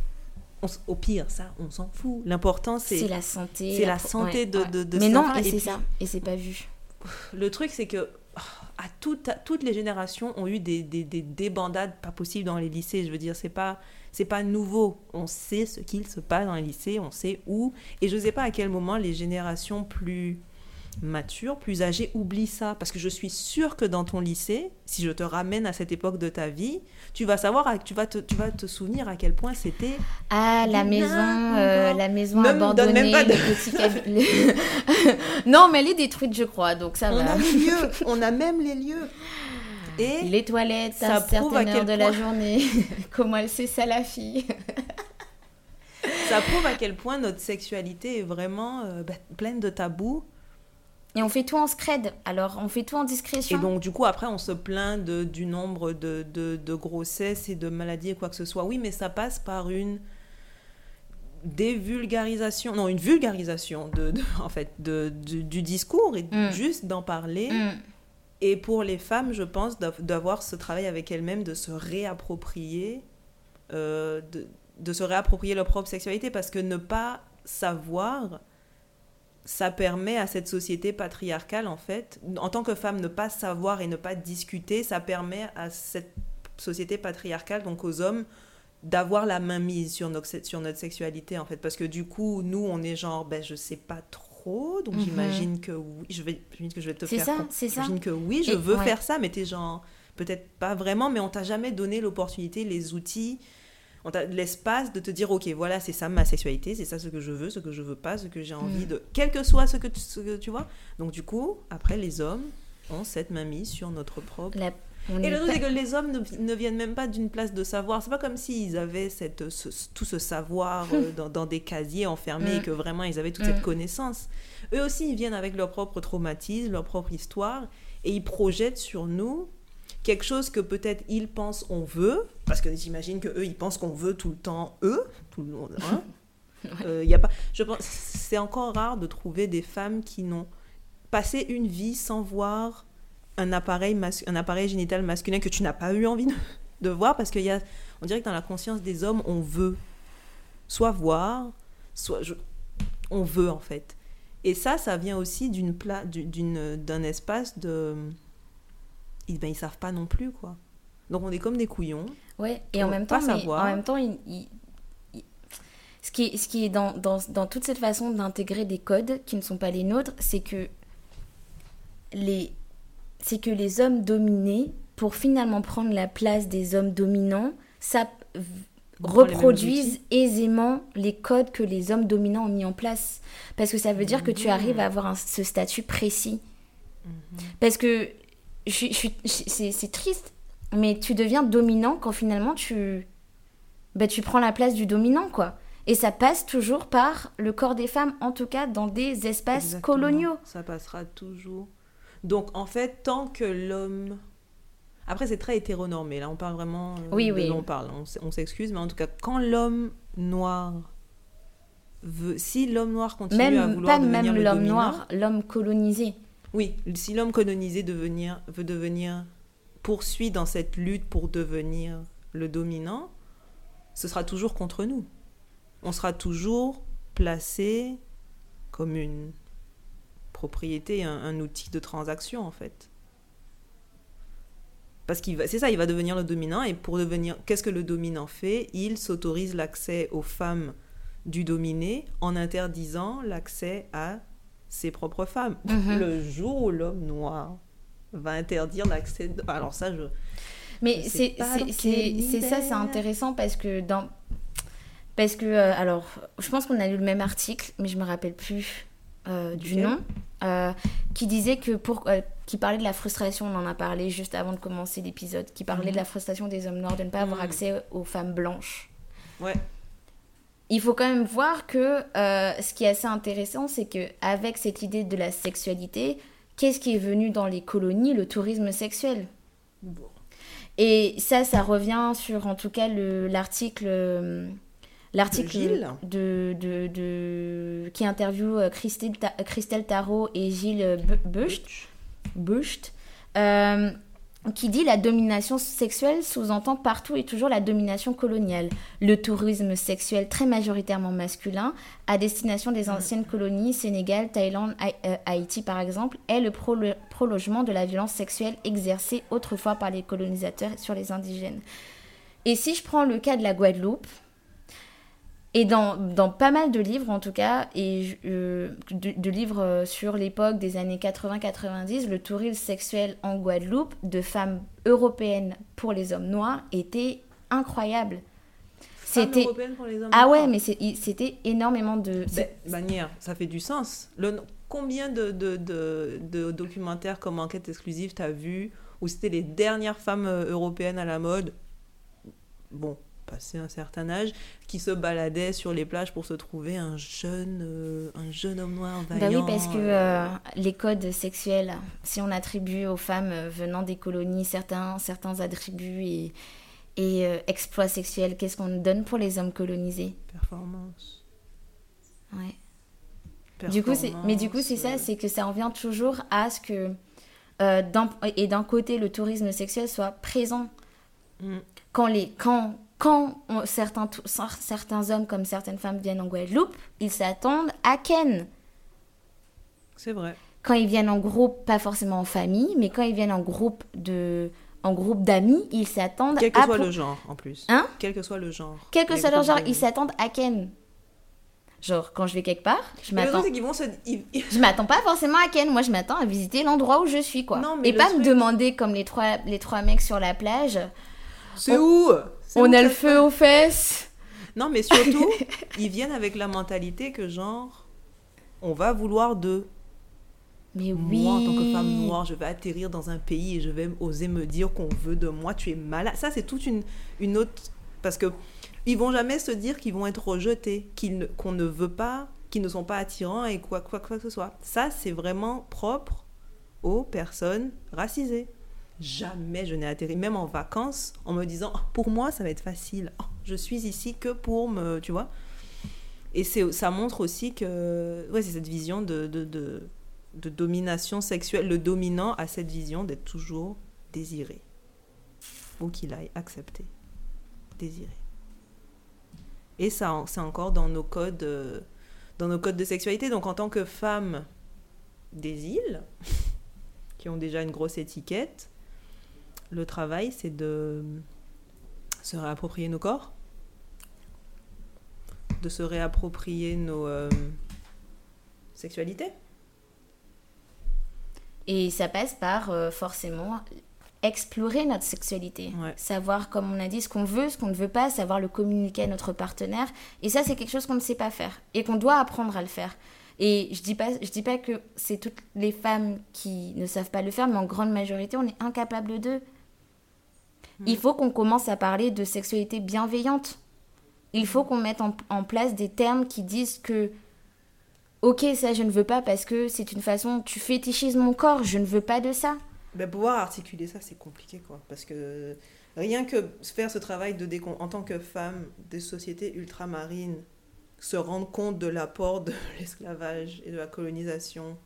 au pire, ça, on s'en fout. L'important, c'est c'est la santé. C'est la, santé de, de, de, Mais non, et, c'est ça. Et c'est pas vu. Le truc, c'est que à, toutes les générations ont eu des, des, des débandades pas possibles dans les lycées. Je veux dire, c'est pas c'est pas nouveau. On sait ce qu'il se passe dans les lycées, on sait où. Et je ne sais pas à quel moment les générations plus matures, plus âgées oublient ça. Parce que je suis sûre que dans ton lycée, si je te ramène à cette époque de ta vie, tu vas savoir, tu vas te, tu vas te souvenir à quel point c'était. Ah, la maison, euh, la maison abandonnée, même pas de... *laughs* non, mais elle est détruite, je crois, donc ça on va. A les lieux, *laughs* on a même les lieux. Et les toilettes ça à certaines heures de la journée. *laughs* Comment elle sait ça, la fille *laughs* Ça prouve à quel point notre sexualité est vraiment euh, bah, pleine de tabous. Et on fait tout en scred, alors on fait tout en discrétion. Et donc, du coup, après, on se plaint de, du nombre de, de, de grossesses et de maladies et quoi que ce soit. Oui, mais ça passe par une dévulgarisation, non, une vulgarisation de, en fait, de, du discours et mm. juste d'en parler. Mm. Et pour les femmes, je pense d'avoir ce travail avec elles-mêmes, de se réapproprier, euh, de, se réapproprier leur propre sexualité, parce que ne pas savoir, ça permet à cette société patriarcale, en fait, en tant que femme, ne pas savoir et ne pas discuter, ça permet à cette société patriarcale, donc aux hommes, d'avoir la main mise sur notre, sur notre sexualité en fait. Parce que du coup nous on est genre ben je sais pas trop donc mhm. j'imagine que oui je vais que je vais te faire ça c'est ça j'imagine que oui je veux faire ça mais t'es genre peut-être pas vraiment mais on t'a jamais donné l'opportunité les outils on t'a l'espace de te dire ok voilà c'est ça ma sexualité c'est ça ce que je veux ce que je veux pas ce que j'ai envie mm. de quel que soit ce que, tu, ce que tu vois donc du coup après les hommes ont cette main mise sur notre propre et le truc, c'est que les hommes ne, viennent même pas d'une place de savoir. C'est pas comme s'ils avaient cette, tout ce savoir euh, *laughs* dans, des casiers enfermés et que vraiment ils avaient toute cette connaissance. Eux aussi, ils viennent avec leur propre traumatisme, leur propre histoire, et ils projettent sur nous quelque chose que peut-être ils pensent on veut, parce que j'imagine que eux ils pensent qu'on veut tout le temps eux, tout le monde. Hein. *laughs* Euh, y a pas, je pense, c'est encore rare de trouver des femmes qui n'ont passé une vie sans voir un appareil, un appareil génital masculin que tu n'as pas eu envie de, voir parce qu'il y a, on dirait que dans la conscience des hommes, on veut soit voir, soit on veut en fait. Et ça, ça vient aussi d'une d'une d'un espace de, ils ben ils savent pas non plus quoi. Donc on est comme des couillons. Ouais. Et en même, temps, en même temps, ce qui est, ce qui est dans, dans, dans toute cette façon d'intégrer des codes qui ne sont pas les nôtres, c'est que les c'est que les hommes dominés, pour finalement prendre la place des hommes dominants, ça reproduisent aisément les codes que les hommes dominants ont mis en place. Parce que ça veut dire que tu arrives à avoir ce statut précis. Mhm. Parce que c'est triste, mais tu deviens dominant quand finalement tu, bah, tu prends la place du dominant, quoi. Et ça passe toujours par le corps des femmes, en tout cas dans des espaces coloniaux. Ça passera toujours donc, en fait, tant que l'homme. Après, c'est très hétéronormé. Là, on parle vraiment. Euh, oui, oui. On parle. On s'excuse, mais en tout cas, quand l'homme noir veut. Si l'homme noir continue à vouloir pas devenir même l'homme noir, l'homme colonisé. Oui, si l'homme colonisé devenir, veut devenir. poursuit dans cette lutte pour devenir le dominant, ce sera toujours contre nous. On sera toujours placé comme une propriété, un, outil de transaction en fait. Parce qu'il c'est ça, il va devenir le dominant et pour devenir, qu'est-ce que le dominant fait? Il s'autorise l'accès aux femmes du dominé en interdisant l'accès à ses propres femmes. Mhm. *laughs* Le jour où l'homme noir va interdire l'accès, alors ça je. Mais c'est c'est ça, c'est intéressant parce que dans parce que euh, alors je pense qu'on a lu le même article, mais je me rappelle plus euh, du nom, euh, qui disait que pour, euh, qui parlait de la frustration, on en a parlé juste avant de commencer l'épisode, qui parlait de la mhm. frustration des hommes noirs de ne pas avoir mhm. accès aux femmes blanches. Ouais. Il faut quand même voir que ce qui est assez intéressant, c'est que avec cette idée de la sexualité, qu'est-ce qui est venu dans les colonies? Le tourisme sexuel. Et ça, ça revient sur en tout cas l'article L'article de, de, de, qui interviewe euh, Christelle, Christelle Tarot et Gilles Bucht, euh, qui dit la domination sexuelle sous-entend partout et toujours la domination coloniale. Le tourisme sexuel très majoritairement masculin à destination des mm. anciennes colonies, Sénégal, Thaïlande, euh, Haïti par exemple, est le prolongement de la violence sexuelle exercée autrefois par les colonisateurs sur les indigènes. Et si je prends le cas de la Guadeloupe, et dans, dans, pas mal de livres, en tout cas, et euh, de, livres euh, sur l'époque des années 80-90, le tourisme sexuel en Guadeloupe de femmes européennes pour les hommes noirs était incroyable. C'était pour les hommes ah ouais, mais c'était énormément de ben, manière, ça fait du sens. Le... Combien de, de, de, de, documentaires comme enquête exclusive t'as vu où c'était les dernières femmes euh, européennes à la mode? Bon, passé un certain âge, qui se baladait sur les plages pour se trouver un jeune, euh, un jeune homme noir vaillant. Bah oui, parce que euh, les codes sexuels, si on attribue aux femmes venant des colonies certains, certains attributs et, et euh, exploits sexuels, qu'est-ce qu'on donne pour les hommes colonisés? Performance. Ouais. Du coup, mais du coup, c'est ça, c'est que ça revient toujours à ce que, et d'un côté, le tourisme sexuel soit présent. Mm. Quand, les, quand, quand certains, certains hommes comme certaines femmes viennent en Guadeloupe, ils s'attendent à Ken. C'est vrai. Quand ils viennent en groupe, pas forcément en famille, mais quand ils viennent en groupe de en groupe d'amis, ils s'attendent Quel que soit le genre, en plus. Hein Quel que soit le genre. Quel que soit le genre, ils s'attendent à Ken. Genre, quand je vais quelque part, je m'attends. Se... je m'attends pas forcément à Ken. Moi, je m'attends à visiter l'endroit où je suis, quoi. Et pas me demander, comme les trois, les trois mecs sur la plage. C'est où? On a le feu aux fesses. Non, mais surtout, *laughs* ils viennent avec la mentalité que, genre, on va vouloir de. Mais oui. Moi, en tant que femme noire, je vais atterrir dans un pays et je vais oser me dire qu'on veut de moi. Tu es malade. Ça, c'est toute une, une autre. Parce que ils vont jamais se dire qu'ils vont être rejetés, qu'ils qu'on ne veut pas, qu'ils ne sont pas attirants et quoi, quoi, quoi que ce soit. Ça, c'est vraiment propre aux personnes racisées. Jamais je n'ai atterri, même en vacances, en me disant, oh, pour moi, ça va être facile. Oh, je suis ici que pour me, tu vois. Et ça montre aussi que, ouais, c'est cette vision de, de, de, domination sexuelle. Le dominant a cette vision d'être toujours désiré. Ou qu'il aille accepter. Désiré. Et ça, c'est encore dans nos codes, euh, dans nos codes de sexualité. Donc, en tant que femme des îles, *laughs* qui ont déjà une grosse étiquette, le travail, c'est de se réapproprier nos corps, de se réapproprier nos euh, sexualités. Et ça passe par euh, forcément explorer notre sexualité, savoir, comme on a dit, ce qu'on veut, ce qu'on ne veut pas, savoir le communiquer à notre partenaire. Et ça, c'est quelque chose qu'on ne sait pas faire et qu'on doit apprendre à le faire. Et je dis pas, je dis pas que c'est toutes les femmes qui ne savent pas le faire, mais en grande majorité, on est incapable d'eux. Hmm. Il faut qu'on commence à parler de sexualité bienveillante. Il faut qu'on mette en, en, place des termes qui disent que, ok, ça je ne veux pas parce que c'est une façon, tu fétichises mon corps, je ne veux pas de ça. Ben, pouvoir articuler ça, c'est compliqué, quoi. Parce que rien que faire ce travail de décon en tant que femme des sociétés ultramarines, se rendre compte de l'apport de *laughs* l'esclavage et de la colonisation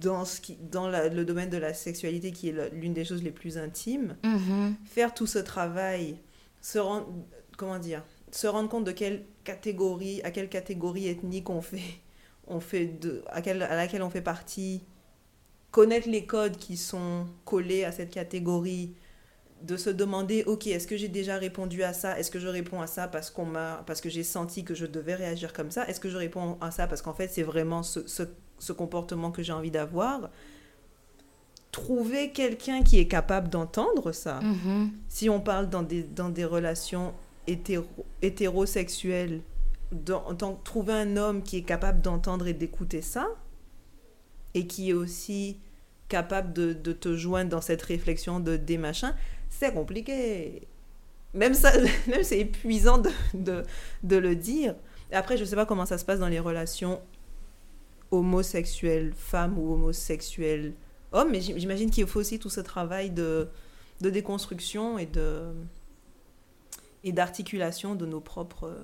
dans, ce qui, dans le domaine de la sexualité, qui est l'une des choses les plus intimes, mm-hmm. faire tout ce travail, se rendre, comment dire, se rendre compte de quelle catégorie, à quelle catégorie ethnique on fait, on fait de, à, quelle, à laquelle on fait partie, connaître les codes qui sont collés à cette catégorie, de se demander, ok, est-ce que j'ai déjà répondu à ça? Est-ce que je réponds à ça parce, qu'on m'a, parce que j'ai senti que je devais réagir comme ça? Est-ce que je réponds à ça parce qu'en fait c'est vraiment ce, ce, comportement que j'ai envie d'avoir Trouver quelqu'un qui est capable d'entendre ça. Mm-hmm. Si on parle dans des, dans des relations hétéro, hétérosexuelles, dans, trouver un homme qui est capable d'entendre et d'écouter ça, et qui est aussi capable de, de te joindre dans cette réflexion de des machins, c'est compliqué. Même ça, *laughs* même c'est épuisant de, de, de, le dire. Après, je ne sais pas comment ça se passe dans les relations homosexuelles femmes ou homosexuelles hommes, mais j'imagine qu'il faut aussi tout ce travail de, de déconstruction et de et d'articulation de nos propres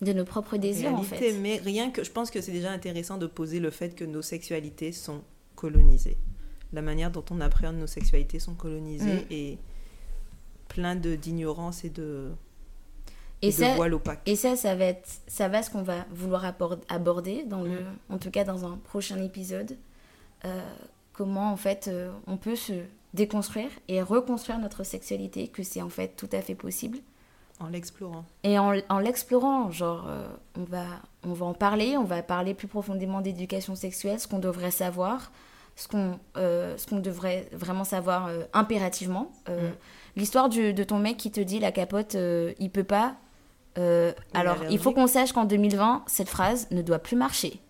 de nos propres désirs en fait. Mais rien que je pense que c'est déjà intéressant de poser le fait que nos sexualités sont colonisées. La manière dont on appréhende nos sexualités sont colonisées mm. et plein de d'ignorance et de et, ça, Et ça, ça va être, ça va ce qu'on va vouloir aborder dans le, mm. en tout cas dans un prochain épisode. Euh, comment en fait euh, on peut se déconstruire et reconstruire notre sexualité, que c'est en fait tout à fait possible. En l'explorant. Et en, en l'explorant, genre, euh, on, va, on va en parler, on va parler plus profondément d'éducation sexuelle, ce qu'on devrait savoir, ce qu'on euh, qu'on devrait vraiment savoir euh, impérativement. Mm. L'histoire de ton mec qui te dit la capote, il peut pas. Alors, il faut qu'on sache qu'en 2020, cette phrase ne doit plus marcher.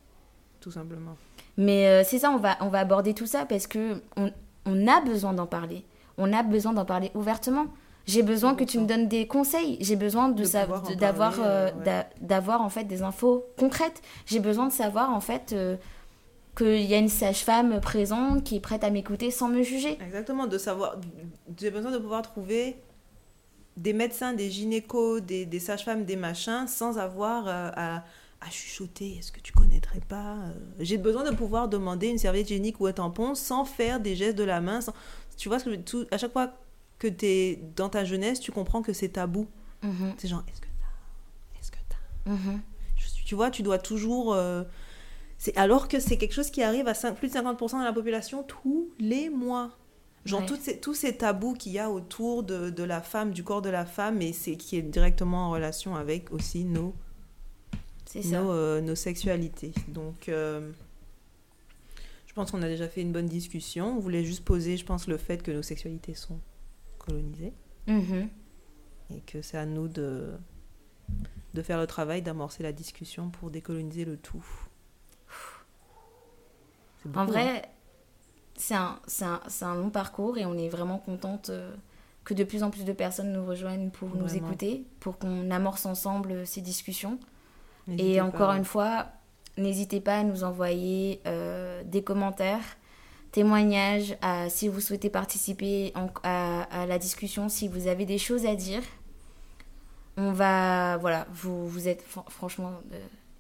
Tout simplement. Mais c'est ça, on va, on va aborder tout ça parce que on, on a besoin d'en parler. On a besoin d'en parler ouvertement. J'ai besoin que tu me donnes des conseils. J'ai besoin de, euh, euh, d'avoir en fait des infos concrètes. J'ai besoin de savoir en fait euh, qu'il y a une sage-femme présente qui est prête à m'écouter sans me juger. Exactement, de savoir. J'ai besoin de pouvoir trouver des médecins, des gynécos, des, des sages-femmes, des machins, sans avoir à, à, chuchoter. Est-ce que tu connaîtrais pas J'ai besoin de pouvoir demander une serviette hygiénique ou un tampon sans faire des gestes de la main. Tu vois ce que tout, à chaque fois que tu es dans ta jeunesse, tu comprends que c'est tabou. Mhm. C'est genre, est-ce que t'as Est-ce que t'as mhm. Tu vois, tu dois toujours. Euh, c'est alors que c'est quelque chose qui arrive à plus de 50% de la population tous les mois. Genre ces, tous ces tabous qu'il y a autour de, de, la femme, du corps de la femme, et c'est qui est directement en relation avec aussi nos, nos, euh, nos, sexualités. Donc, euh, je pense qu'on a déjà fait une bonne discussion. On voulait juste poser, je pense, le fait que nos sexualités sont colonisées. Mm-hmm. Et que c'est à nous de, de faire le travail, d'amorcer la discussion pour décoloniser le tout. en vrai, hein c'est un, un, un, long parcours et on est vraiment contente euh, que de plus en plus de personnes nous rejoignent pour nous écouter, pour qu'on amorce ensemble euh, ces discussions. Et encore une fois, n'hésitez pas à nous envoyer euh, des commentaires, témoignages, à, si vous souhaitez participer à, à, la discussion, si vous avez des choses à dire. On va, voilà, vous, vous êtes franchement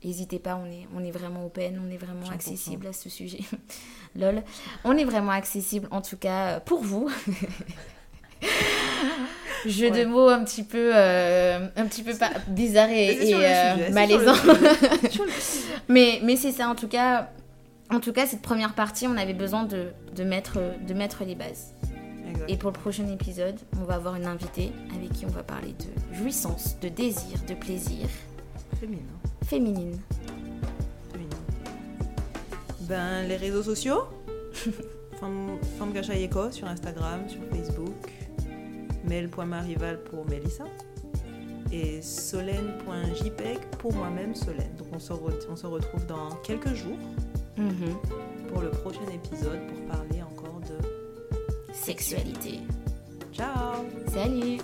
N'hésitez pas, on est, on est vraiment open, on est vraiment accessible à ce sujet. *laughs* Lol. On est vraiment accessible, en tout cas, pour vous. *laughs* Jeu de mots un petit peu, euh, un petit peu bizarre et, euh, malaisant. *laughs* mais mais c'est ça, en tout cas. En tout cas, cette première partie, on avait besoin de, de mettre, de mettre les bases. Et pour le prochain épisode, on va avoir une invitée avec qui on va parler de jouissance, de désir, de plaisir. Féminin féminine. Ben, les réseaux sociaux *laughs* Femme, Femme sur Instagram, sur Facebook. Mel.marival pour Melissa. Et solène.jpeg pour moi-même, Solène. Donc on se, on se retrouve dans quelques jours mhm. pour le prochain épisode pour parler encore de sexualité. Ciao Salut